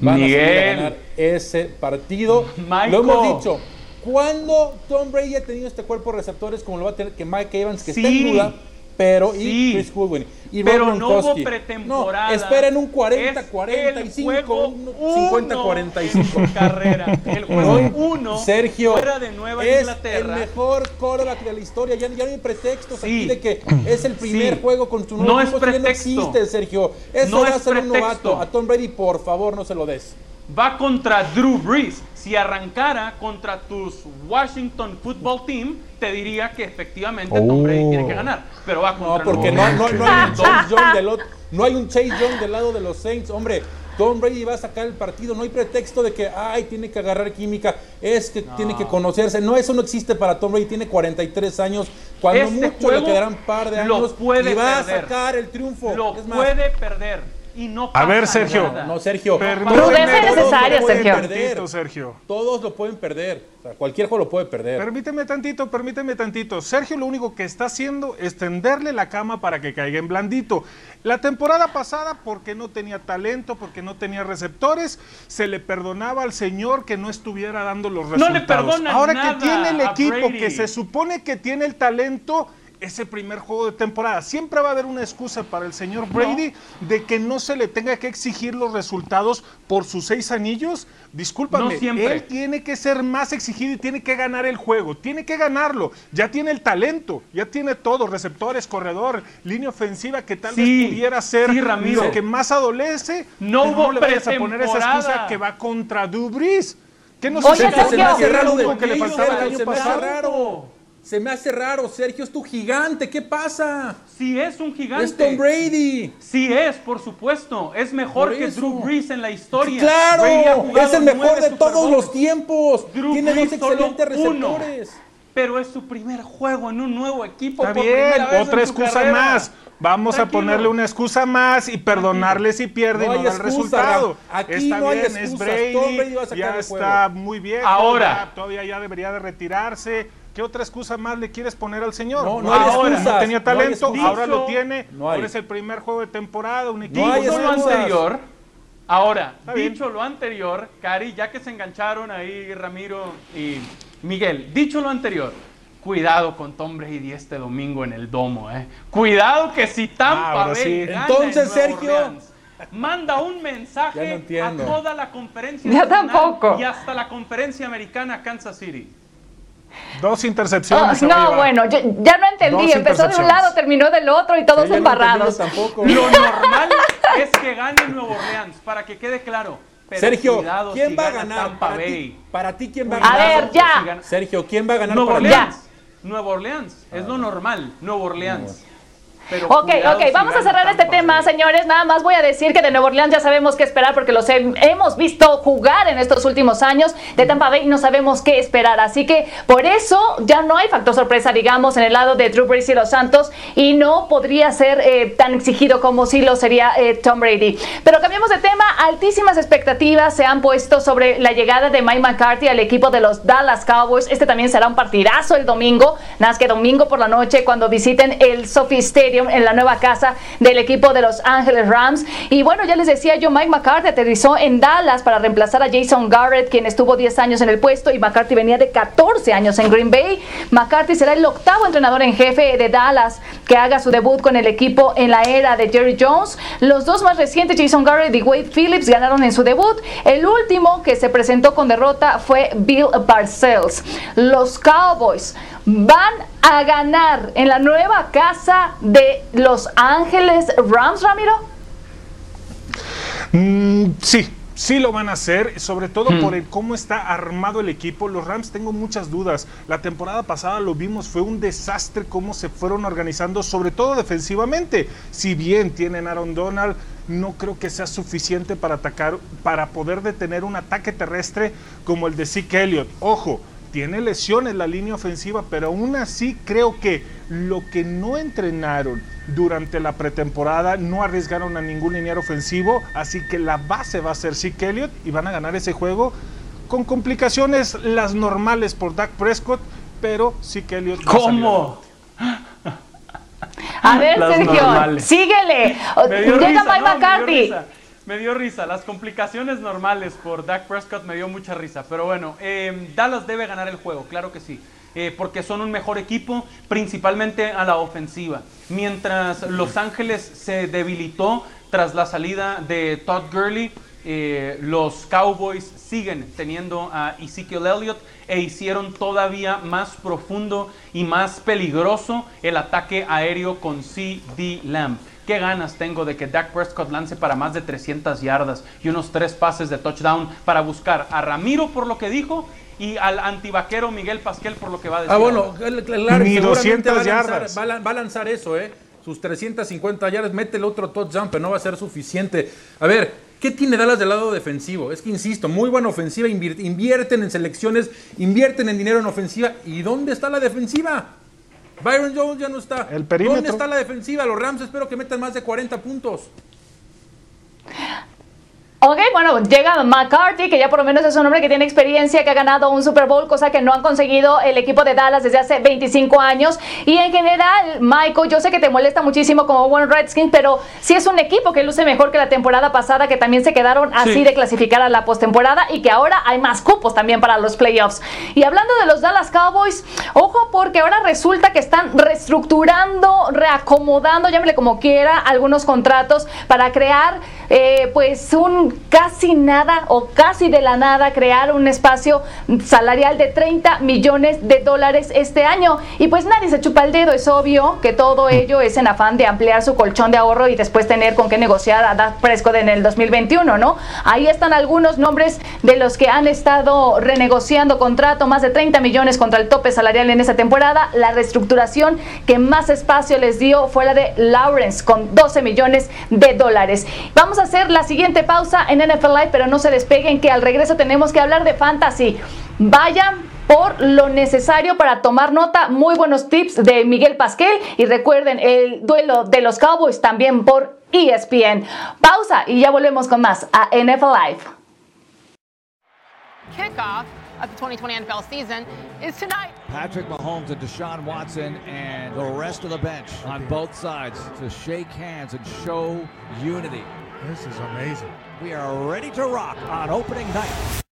Speaker 3: van a, a ganar ese partido.
Speaker 5: Michael.
Speaker 3: Lo hemos dicho. ¿Cuándo Tom Brady ha tenido este cuerpo de receptores como lo va a tener que Mike Evans, que está en duda, pero
Speaker 5: Sí.
Speaker 3: y Chris Goodwin? Y
Speaker 5: Pero
Speaker 3: Rob
Speaker 5: no hubo pretemporada.
Speaker 3: No, esperen un
Speaker 5: Es
Speaker 3: 40-45.
Speaker 5: el juego
Speaker 3: un
Speaker 5: uno
Speaker 3: 50-45.
Speaker 5: en su carrera. El juego
Speaker 3: Hoy,
Speaker 5: uno
Speaker 3: Sergio
Speaker 5: fuera de Nueva
Speaker 3: es
Speaker 5: Inglaterra.
Speaker 3: el mejor quarterback de la historia. Ya, ya no hay pretextos
Speaker 5: Sí.
Speaker 3: aquí de que es el primer
Speaker 5: Sí.
Speaker 3: juego con tu
Speaker 5: No
Speaker 3: nuevo
Speaker 5: es
Speaker 3: equipo. Ya
Speaker 5: pretexto.
Speaker 3: No existe, Sergio. Eso
Speaker 5: No
Speaker 3: va a
Speaker 5: es
Speaker 3: ser un
Speaker 5: pretexto.
Speaker 3: novato. A Tom Brady, por favor, no se lo des.
Speaker 5: Va contra Drew Brees. Si arrancara contra tus Washington Football Team, te diría que efectivamente Tom Brady tiene que ganar. Pero va
Speaker 3: No,
Speaker 5: contra
Speaker 3: porque no,
Speaker 5: Nueva
Speaker 3: no,
Speaker 5: Orleans.
Speaker 3: no hay un Chase Young del otro, no hay un Chase Young del lado de los Saints, hombre. Tom Brady va a sacar el partido, no hay pretexto de que, ay, tiene que agarrar química, es que tiene que conocerse. No, eso no existe para Tom Brady, tiene 43 años, cuando
Speaker 5: Este
Speaker 3: mucho le quedarán un par de
Speaker 5: lo
Speaker 3: años
Speaker 5: puede
Speaker 3: y va
Speaker 5: perder.
Speaker 3: a sacar el triunfo.
Speaker 5: Lo
Speaker 3: Es más,
Speaker 5: puede perder. Y no
Speaker 4: A
Speaker 5: pasa
Speaker 4: ver, Sergio.
Speaker 5: nada.
Speaker 3: No, Sergio. Lo
Speaker 2: necesaria,
Speaker 3: pueden
Speaker 2: Sergio.
Speaker 4: Tantito, Sergio.
Speaker 3: Todos lo pueden perder. O sea, cualquier juego lo puede perder.
Speaker 4: Permíteme tantito, permíteme tantito. Sergio lo único que está haciendo es tenderle la cama para que caiga en blandito. La temporada pasada, porque no tenía talento, porque no tenía receptores, se le perdonaba al señor que no estuviera dando los
Speaker 5: No
Speaker 4: resultados.
Speaker 5: le perdonan
Speaker 4: Ahora
Speaker 5: nada
Speaker 4: que tiene el
Speaker 5: a
Speaker 4: equipo que se supone que tiene el talento, ese primer juego de temporada. Siempre va a haber una excusa para el señor Brady de que no se le tenga que exigir los resultados por sus seis anillos. Discúlpame,
Speaker 5: No siempre.
Speaker 4: él tiene que ser más exigido y tiene que ganar el juego, tiene que ganarlo. Ya tiene el talento, ya tiene todo, receptores, corredor, línea ofensiva que tal
Speaker 5: Sí,
Speaker 4: vez pudiera ser
Speaker 5: sí, Ramiro.
Speaker 4: lo que más adolece.
Speaker 5: No hubo
Speaker 4: le vayas a poner esa excusa que va contra Dubris. ¿Qué no
Speaker 2: Oye,
Speaker 4: se
Speaker 2: Sergio.
Speaker 3: se me hace raro
Speaker 4: lo
Speaker 3: de
Speaker 4: único que le faltaba el año
Speaker 3: se
Speaker 4: pasado?
Speaker 3: raro. Se me hace raro, Sergio, es tu gigante, ¿qué pasa?
Speaker 5: Si es un gigante.
Speaker 3: Es Tom Brady.
Speaker 5: Sí es, por supuesto. Es mejor que. Drew Brees en la historia.
Speaker 3: Claro, es el mejor de
Speaker 5: Super
Speaker 3: todos los tiempos.
Speaker 5: Drew
Speaker 3: Tiene dos
Speaker 5: Brees
Speaker 3: excelentes
Speaker 5: uno.
Speaker 3: receptores.
Speaker 5: Pero es su primer juego en un nuevo equipo.
Speaker 4: Está
Speaker 5: por
Speaker 4: bien, otra excusa
Speaker 5: carrera.
Speaker 4: más. Vamos
Speaker 5: Tranquilo.
Speaker 4: a ponerle una excusa más y perdonarle si pierde
Speaker 3: No
Speaker 4: y no da el resultado.
Speaker 3: Aquí
Speaker 4: está
Speaker 3: no hay
Speaker 4: bien, es. Brady,
Speaker 3: Tom Brady va a sacar
Speaker 4: ya
Speaker 3: el
Speaker 4: está muy bien.
Speaker 5: Ahora.
Speaker 4: todavía ya debería de retirarse. ¿Qué otra excusa más le quieres poner al señor?
Speaker 3: No, no hay
Speaker 4: ahora
Speaker 3: excusas,
Speaker 4: no tenía
Speaker 3: no hay
Speaker 4: talento, ahora lo tiene. Ahora es el primer juego de temporada, un equipo
Speaker 3: No
Speaker 5: lo anterior, ahora,
Speaker 4: Está bien.
Speaker 5: dicho lo anterior, Cari, ya que se engancharon ahí Ramiro y Miguel, dicho lo anterior, cuidado con Tom Brady este domingo en el domo, eh. Cuidado que si Tampa
Speaker 4: Ahora
Speaker 5: Bay
Speaker 4: sí.
Speaker 5: gana
Speaker 3: Entonces,
Speaker 5: en
Speaker 3: Sergio.
Speaker 5: Orleans, manda un mensaje
Speaker 3: no
Speaker 5: a toda la conferencia
Speaker 2: Ya
Speaker 5: nacional
Speaker 2: tampoco.
Speaker 5: y hasta la conferencia americana Kansas City.
Speaker 4: Dos
Speaker 2: Oh,
Speaker 4: intercepciones. a
Speaker 2: no, bueno, yo- ya no entendí.
Speaker 4: Dos
Speaker 2: Empezó de un lado, terminó del otro y todos
Speaker 3: Ya no
Speaker 2: embarrados.
Speaker 3: yo tampoco.
Speaker 5: Lo normal es que gane Nueva Orleans, para que quede claro. Pero
Speaker 3: Sergio,
Speaker 5: cuidado
Speaker 3: ¿quién
Speaker 5: si
Speaker 3: va a
Speaker 5: gana
Speaker 3: ganar?
Speaker 5: Tampa
Speaker 3: Para
Speaker 5: Bay.
Speaker 3: ti, para ti, ¿quién va a
Speaker 2: A
Speaker 3: ganar?
Speaker 2: ver, ya.
Speaker 5: Si
Speaker 3: Sergio, ¿quién va a ganar
Speaker 5: Nueva
Speaker 3: para ti?
Speaker 5: Orleans. Nueva Orleans. Es lo normal. Nueva Orleans. Pero
Speaker 2: Ok, ok,
Speaker 5: si
Speaker 2: vamos a cerrar este tema,
Speaker 5: Bay.
Speaker 2: señores. Nada más voy a decir que de Nueva Orleans ya sabemos qué esperar porque los he- hemos visto jugar en estos últimos años. De Tampa Bay no sabemos qué esperar. Así que por eso ya no hay factor sorpresa, digamos, en el lado de Drew Brees y los Santos y no podría ser eh, tan exigido como si lo sería eh, Tom Brady. Pero cambiamos de tema. Altísimas expectativas se han puesto sobre la llegada de Mike McCarthy al equipo de los Dallas Cowboys. Este también será un partidazo el domingo. Nada más que domingo por la noche cuando visiten el Sophie Stadium. En la nueva casa del equipo de Los Ángeles Rams. Y bueno, ya les decía yo, Mike McCarthy aterrizó en Dallas para reemplazar a Jason Garrett, quien estuvo 10 años en el puesto y McCarthy venía de 14 años en Green Bay. McCarthy será el octavo entrenador en jefe de Dallas que haga su debut con el equipo en la era de Jerry Jones. Los dos más recientes, Jason Garrett y Wade Phillips, ganaron en su debut. El último que se presentó con derrota fue Bill Parcells. Los Cowboys van a ganar en la nueva casa de Los Ángeles Rams, Ramiro.
Speaker 4: Mm, sí, Sí lo van a hacer, sobre todo por el cómo está armado el equipo. Los Rams tengo muchas dudas. La temporada pasada lo vimos, fue un desastre cómo se fueron organizando, sobre todo defensivamente. Si bien tienen Aaron Donald, no creo que sea suficiente para atacar, para poder detener un ataque terrestre como el de Zeke Elliott. Ojo, tiene lesiones la línea ofensiva, pero aún así creo que lo que no entrenaron durante la pretemporada no arriesgaron a ningún lineal ofensivo, así que la base va a ser Zeke Elliott y van a ganar ese juego con complicaciones las normales por Dak Prescott, pero Zeke Elliott
Speaker 5: ¿Cómo?
Speaker 2: A, ver, Sergio, síguele. Llega Mike McCarthy.
Speaker 5: Me dio risa, las complicaciones normales por Dak Prescott me dio mucha risa. Pero bueno, eh, Dallas debe ganar el juego, claro que sí. Eh, porque son un mejor equipo, principalmente a la ofensiva. Mientras Los Ángeles se debilitó tras la salida de Todd Gurley, eh, los Cowboys siguen teniendo a Ezekiel Elliott e hicieron todavía más profundo y más peligroso el ataque aéreo con CD Lamb. Qué ganas tengo de que Dak Prescott lance para más de 300 yardas y unos tres pases de touchdown para buscar a Ramiro por lo que dijo y al antivaquero Miguel Pasquel por lo que va a decir.
Speaker 3: Ah, bueno, claro, Ni 200 va a, lanzar, yardas. Va, a, lanzar eso, ¿eh? Sus 350 yardas, mete el otro touchdown, pero no va a ser suficiente. A ver, ¿qué tiene Dallas del lado defensivo? Es que insisto, muy buena ofensiva, invierten en selecciones, invierten en dinero en ofensiva. ¿Y dónde está la defensiva? Byron Jones ya no está.
Speaker 4: El perímetro.
Speaker 3: ¿Dónde está la defensiva? Los Rams espero que metan más de 40 puntos.
Speaker 2: Ok, bueno, llega McCarthy, que ya por lo menos es un hombre que tiene experiencia, que ha ganado un Super Bowl, cosa que no han conseguido el equipo de Dallas desde hace 25 años. Y en general, Michael, yo sé que te molesta muchísimo como One Redskins, pero sí es un equipo que luce mejor que la temporada pasada, que también se quedaron así de clasificar a la postemporada y que ahora hay más cupos también para los playoffs. Y hablando de los Dallas Cowboys, ojo porque ahora resulta que están reestructurando, reacomodando, llámele como quiera, algunos contratos para crear eh, pues un casi nada o casi de la nada crear un espacio salarial de 30 millones de dólares este año. Y pues nadie se chupa el dedo, es obvio que todo ello es en afán de ampliar su colchón de ahorro y después tener con qué negociar a Dak Prescott en el 2021, ¿no? Ahí están algunos nombres de los que han estado renegociando contrato, más de 30 millones contra el tope salarial en esa temporada. La reestructuración que más espacio les dio fue la de Lawrence con 12 millones de dólares. Vamos a hacer la siguiente pausa en NFL Live, pero no se despeguen que al regreso tenemos que hablar de fantasy. Vayan por lo necesario para tomar nota. Muy buenos tips de Miguel Pasquel y recuerden el duelo de los Cowboys también por ESPN. Pausa y ya volvemos con más a NFL Live.
Speaker 12: Kickoff of the 2020 NFL season is tonight.
Speaker 13: Patrick Mahomes and Deshaun Watson and the rest of the bench on both sides to shake hands and show unity.
Speaker 14: This is amazing.
Speaker 13: We are ready to rock on opening night.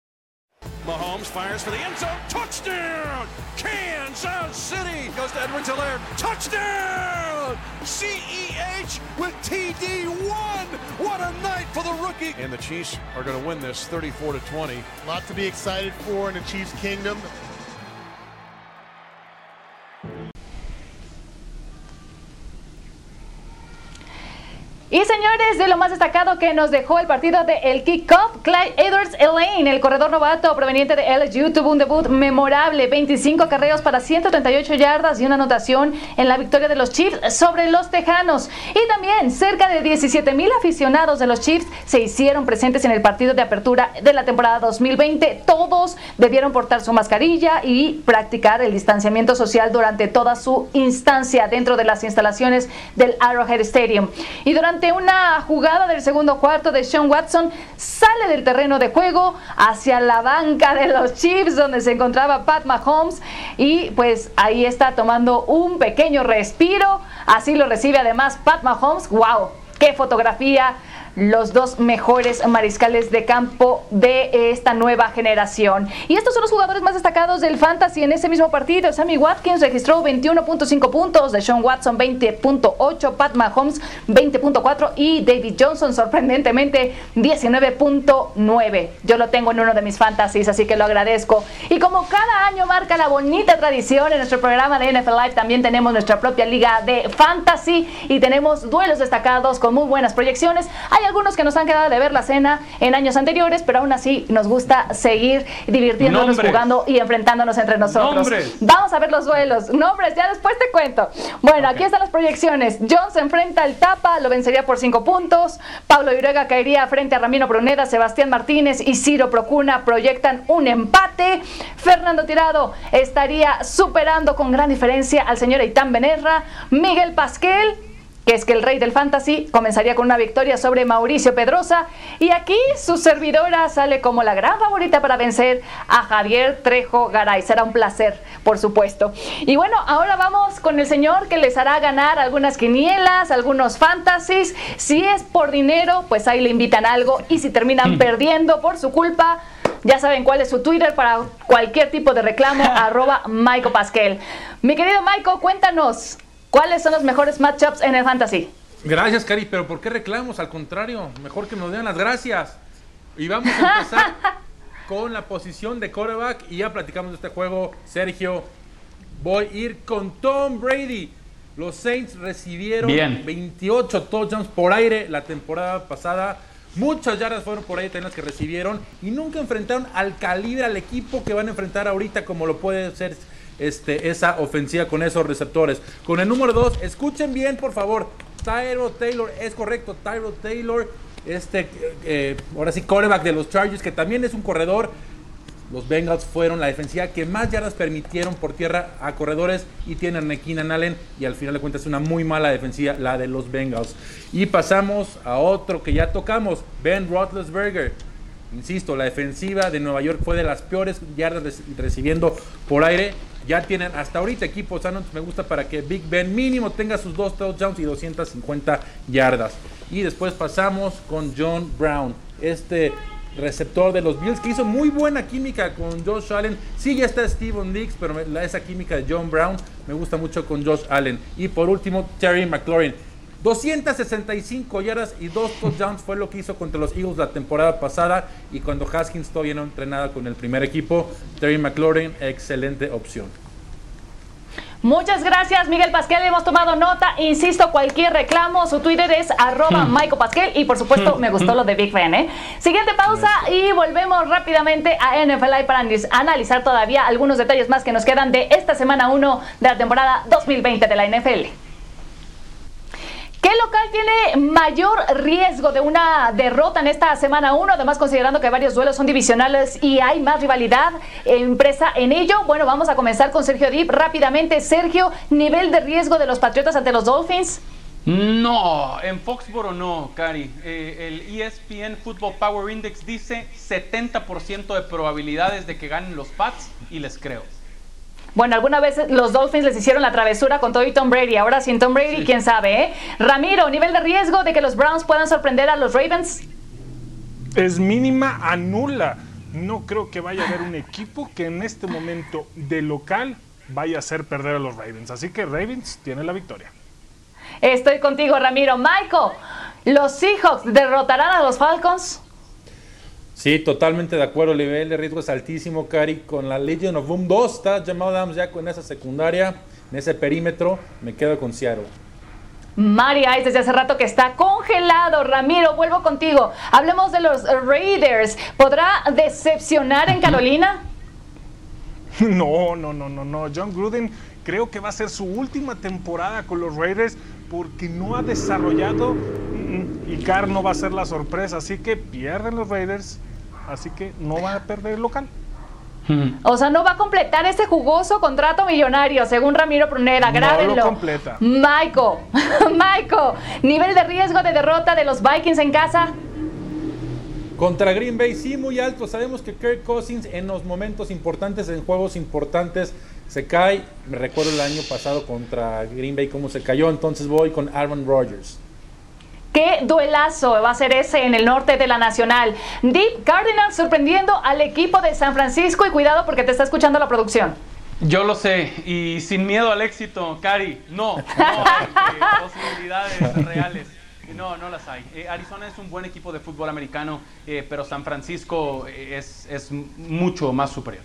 Speaker 9: Mahomes fires for the end zone. Touchdown! Kansas City goes to Edwards Hilaire. Touchdown! CEH with TD1. What a night for the rookie. And the Chiefs are going to win this 34 to 20.
Speaker 14: A lot to be excited for in the Chiefs kingdom.
Speaker 2: Y señores, de lo más destacado que nos dejó el partido de el kickoff, Clyde Edwards Elaine, el corredor novato proveniente de LSU, tuvo un debut memorable, 25 carreos para 138 yardas y una anotación en la victoria de los Chiefs sobre los Tejanos. Y también cerca de 17 mil aficionados de los Chiefs se hicieron presentes en el partido de apertura de la temporada 2020. Todos debieron portar su mascarilla y practicar el distanciamiento social durante toda su instancia dentro de las instalaciones del Arrowhead Stadium. Y durante una jugada del segundo cuarto de Sean Watson, sale del terreno de juego hacia la banca de los Chiefs donde se encontraba Pat Mahomes y pues ahí está tomando un pequeño respiro. Así lo recibe además Pat Mahomes. ¡Wow! ¡Qué fotografía! Los dos mejores mariscales de campo de esta nueva generación. Y estos son los jugadores más destacados del Fantasy en ese mismo partido. Sammy Watkins registró 21.5 puntos, de Sean Watson 20.8, Pat Mahomes 20.4 y David Johnson sorprendentemente 19.9. Yo lo tengo en uno de mis fantasies, así que lo agradezco. Y como cada año marca la bonita tradición en nuestro programa de NFL Live, también tenemos nuestra propia liga de fantasy y tenemos duelos destacados con muy buenas proyecciones. Hay algunos que nos han quedado de ver la cena en años anteriores, pero aún así nos gusta seguir divirtiéndonos, jugando y enfrentándonos entre nosotros. Vamos a ver los duelos. Nombres, ya después te cuento. Bueno, aquí están las proyecciones. John se enfrenta al Tapa, lo vencería por 5 puntos. Pablo Iruega caería frente a Ramiro Bruneda, Sebastián Martínez y Ciro Procuna proyectan un empate. Fernando Tirado estaría superando con gran diferencia al señor Eitan Benerra. Miguel Pasquel que es que el rey del fantasy comenzaría con una victoria sobre Mauricio Pedrosa y aquí su servidora sale como la gran favorita para vencer a Javier Trejo Garay. Será un placer, por supuesto. Y bueno, ahora vamos con el señor que les hará ganar algunas quinielas, algunos fantasies. Si es por dinero, pues ahí le invitan algo y si terminan mm. perdiendo por su culpa, ya saben cuál es su Twitter para cualquier tipo de reclamo, arroba Maiko Pasquel. Mi querido Maiko, cuéntanos, ¿Cuáles son los mejores matchups en el fantasy?
Speaker 3: Gracias, Cari, pero ¿por qué reclamos? Al contrario, mejor que nos den las gracias. Y vamos a empezar con la posición de quarterback y ya platicamos de este juego. Sergio, voy a ir con Tom Brady. Los Saints recibieron 28 touchdowns por aire la temporada pasada. Muchas yardas fueron por ahí las que recibieron y nunca enfrentaron al calibre, al equipo que van a enfrentar ahorita como lo puede ser este, esa ofensiva con esos receptores. Con el número 2, escuchen bien, por favor. Tyro Taylor, es correcto, Tyro Taylor, este, eh, ahora sí, coreback de los Chargers, que también es un corredor. Los Bengals fueron la defensiva que más yardas permitieron por tierra a corredores y tienen a Keenan Allen y al final de cuentas es una muy mala defensiva la de los Bengals. Y pasamos a otro que ya tocamos, Ben Roethlisberger. Insisto, la defensiva de Nueva York fue de las peores yardas recibiendo por aire ya tienen hasta ahorita equipos sanos. Me gusta para que Big Ben mínimo tenga sus dos touchdowns y 250 yardas. Y después pasamos con John Brown, este receptor de los Bills que hizo muy buena química con Josh Allen. Sí, ya está Steven Diggs, pero esa química de John Brown me gusta mucho con Josh Allen. Y por último, Terry McLaurin. 265 yardas y dos touchdowns fue lo que hizo contra los Eagles la temporada pasada y cuando Haskins todavía no entrenada con el primer equipo, Terry McLaurin, excelente opción.
Speaker 2: Muchas gracias, Miguel Pasquel. Hemos tomado nota. Insisto, cualquier reclamo, su Twitter es arroba hmm. Pasquel. Y por supuesto, me gustó lo de Big Ben. ¿eh? Siguiente pausa y volvemos rápidamente a NFL para analizar todavía algunos detalles más que nos quedan de esta semana 1 de la temporada 2020 de la NFL. ¿Qué local tiene mayor riesgo de una derrota en esta semana 1? Además, considerando que varios duelos son divisionales y hay más rivalidad empresa en ello. Bueno, vamos a comenzar con Sergio Dip rápidamente. Sergio, nivel de riesgo de los Patriotas ante los Dolphins.
Speaker 5: No, en Foxboro no, Cari. Eh, el ESPN Football Power Index dice 70% de probabilidades de que ganen los Pats y les creo.
Speaker 2: Bueno, alguna vez los Dolphins les hicieron la travesura con todo y Tom Brady. Ahora sin Tom Brady, quién sabe, ¿eh? Ramiro, nivel de riesgo de que los Browns puedan sorprender a los Ravens.
Speaker 4: Es mínima a nula. No creo que vaya a haber un equipo que en este momento de local vaya a hacer perder a los Ravens. Así que Ravens tiene la victoria.
Speaker 2: Estoy contigo, Ramiro. Michael, ¿los Seahawks derrotarán a los Falcons?
Speaker 3: Sí, totalmente de acuerdo. El nivel de riesgo es altísimo, Cari. Con la Legion of Boom 2 está llamado Adams ya con esa secundaria, en ese perímetro. Me quedo con Seattle.
Speaker 2: María, desde hace rato que está congelado. Ramiro, vuelvo contigo. Hablemos de los Raiders. ¿Podrá decepcionar en Carolina?
Speaker 4: No, no, no, no, no. John Gruden creo que va a ser su última temporada con los Raiders porque no ha desarrollado mm, y Carr no va a ser la sorpresa. Así que pierden los Raiders Así que no va a perder el local.
Speaker 2: O sea, no va a completar ese jugoso contrato millonario, según Ramiro Prunera. Grábenlo.
Speaker 4: No lo completa.
Speaker 2: Michael, Michael, nivel de riesgo de derrota de los Vikings en casa.
Speaker 3: Contra Green Bay, sí, muy alto. Sabemos que Kirk Cousins en los momentos importantes, en juegos importantes, se cae. Me recuerdo el año pasado contra Green Bay cómo se cayó. Entonces voy con Aaron Rodgers.
Speaker 2: Qué duelazo va a ser ese en el norte de la Nacional. Deep Cardinals sorprendiendo al equipo de San Francisco y cuidado porque te está escuchando la producción.
Speaker 5: Yo lo sé, y sin miedo al éxito, Cari, no, no hay eh, posibilidades reales. No, no las hay. Eh, Arizona es un buen equipo de fútbol americano, eh, pero San Francisco es, es mucho más superior.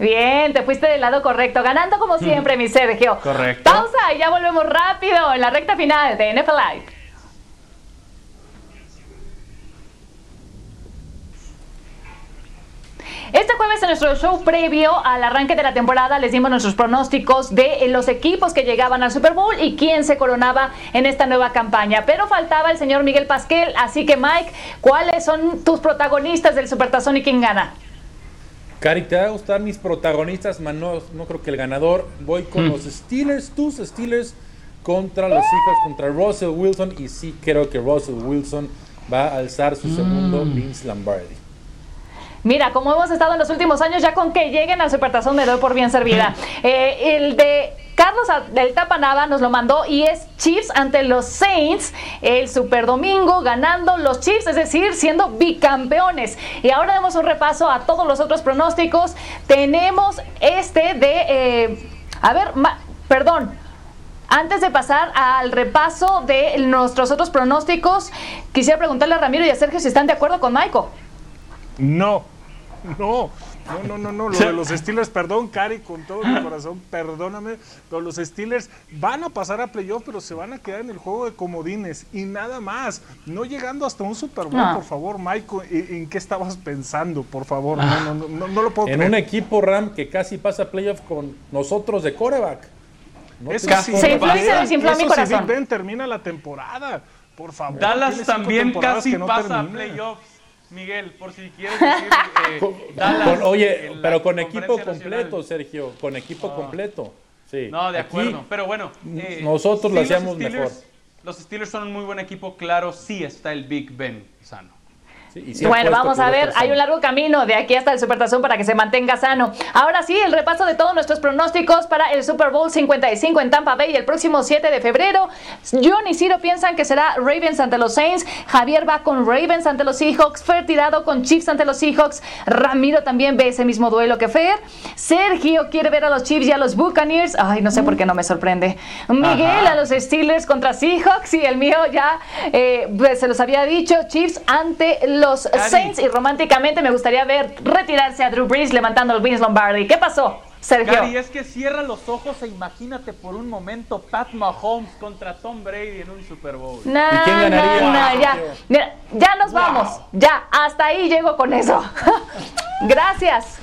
Speaker 2: Bien, te fuiste del lado correcto, ganando como siempre, mi Sergio.
Speaker 5: Correcto.
Speaker 2: Pausa y ya volvemos rápido en la recta final de NFL Live. Este jueves en nuestro show previo al arranque de la temporada les dimos nuestros pronósticos de los equipos que llegaban al Super Bowl y quién se coronaba en esta nueva campaña. Pero faltaba el señor Miguel Pasquel, así que Mike, ¿cuáles son tus protagonistas del Supertazón y quién gana?
Speaker 3: Cari, te va a gustar mis protagonistas, no, no creo que el ganador. Voy con los Steelers, tus Steelers contra los hijos, contra Russell Wilson. Y sí creo que Russell Wilson va a alzar su segundo Vince Lombardi.
Speaker 2: Mira, como hemos estado en los últimos años, ya con que lleguen al Supertazón me doy por bien servida. Eh, el de Carlos del Tapanaba nos lo mandó y es Chiefs ante los Saints el Super Domingo ganando los Chiefs, es decir, siendo bicampeones. Y ahora damos un repaso a todos los otros pronósticos. Tenemos este de, eh, a ver, perdón, antes de pasar al repaso de nuestros otros pronósticos, quisiera preguntarle a Ramiro y a Sergio si están de acuerdo con Michael.
Speaker 4: No, no, no, no, no, no. Lo de los Steelers, perdón, Cari, con todo mi corazón, perdóname, pero los Steelers van a pasar a playoff, pero se van a quedar en el juego de comodines y nada más. No llegando hasta un Super Bowl, por favor, Michael, ¿en qué estabas pensando? Por favor, no, no, no, no lo puedo
Speaker 3: En un equipo Ram que casi pasa a playoff con nosotros de coreback.
Speaker 4: eso sí, se infló y se desinfló mi corazón. Si termina la temporada, por favor.
Speaker 5: Dallas también casi pasa a playoffs. Miguel, por si quieres decir. Eh, Dallas,
Speaker 3: oye, pero con equipo completo, Sergio, con equipo completo. Sí.
Speaker 5: No, de acuerdo. pero bueno,
Speaker 3: eh, nosotros lo hacíamos mejor.
Speaker 5: Los Steelers son un muy buen equipo, claro, sí está el Big Ben sano
Speaker 2: bueno, vamos a ver, hay un largo camino de aquí hasta el Supertazón para que se mantenga sano. Ahora sí, el repaso de todos nuestros pronósticos para el Super Bowl 55 en Tampa Bay el próximo 7 de febrero. John y Ciro piensan que será Ravens ante los Saints, Javier va con Ravens ante los Seahawks, Fer tirado con Chiefs ante los Seahawks, Ramiro también ve ese mismo duelo que Fer, Sergio quiere ver a los Chiefs y a los Buccaneers, ay, no sé por qué no me sorprende, Miguel a los Steelers contra Seahawks y el mío ya eh, pues, se los había dicho, Chiefs ante los los Saints y románticamente me gustaría ver retirarse a Drew Brees levantando el Vince Lombardi. ¿Qué pasó? Sergio.
Speaker 5: Gary, es que cierra los ojos e imagínate por un momento Pat Mahomes contra Tom Brady en un Super Bowl.
Speaker 2: ¿Y quién ganaría? ya, ya nos vamos. Ya, hasta ahí llego con eso. Gracias.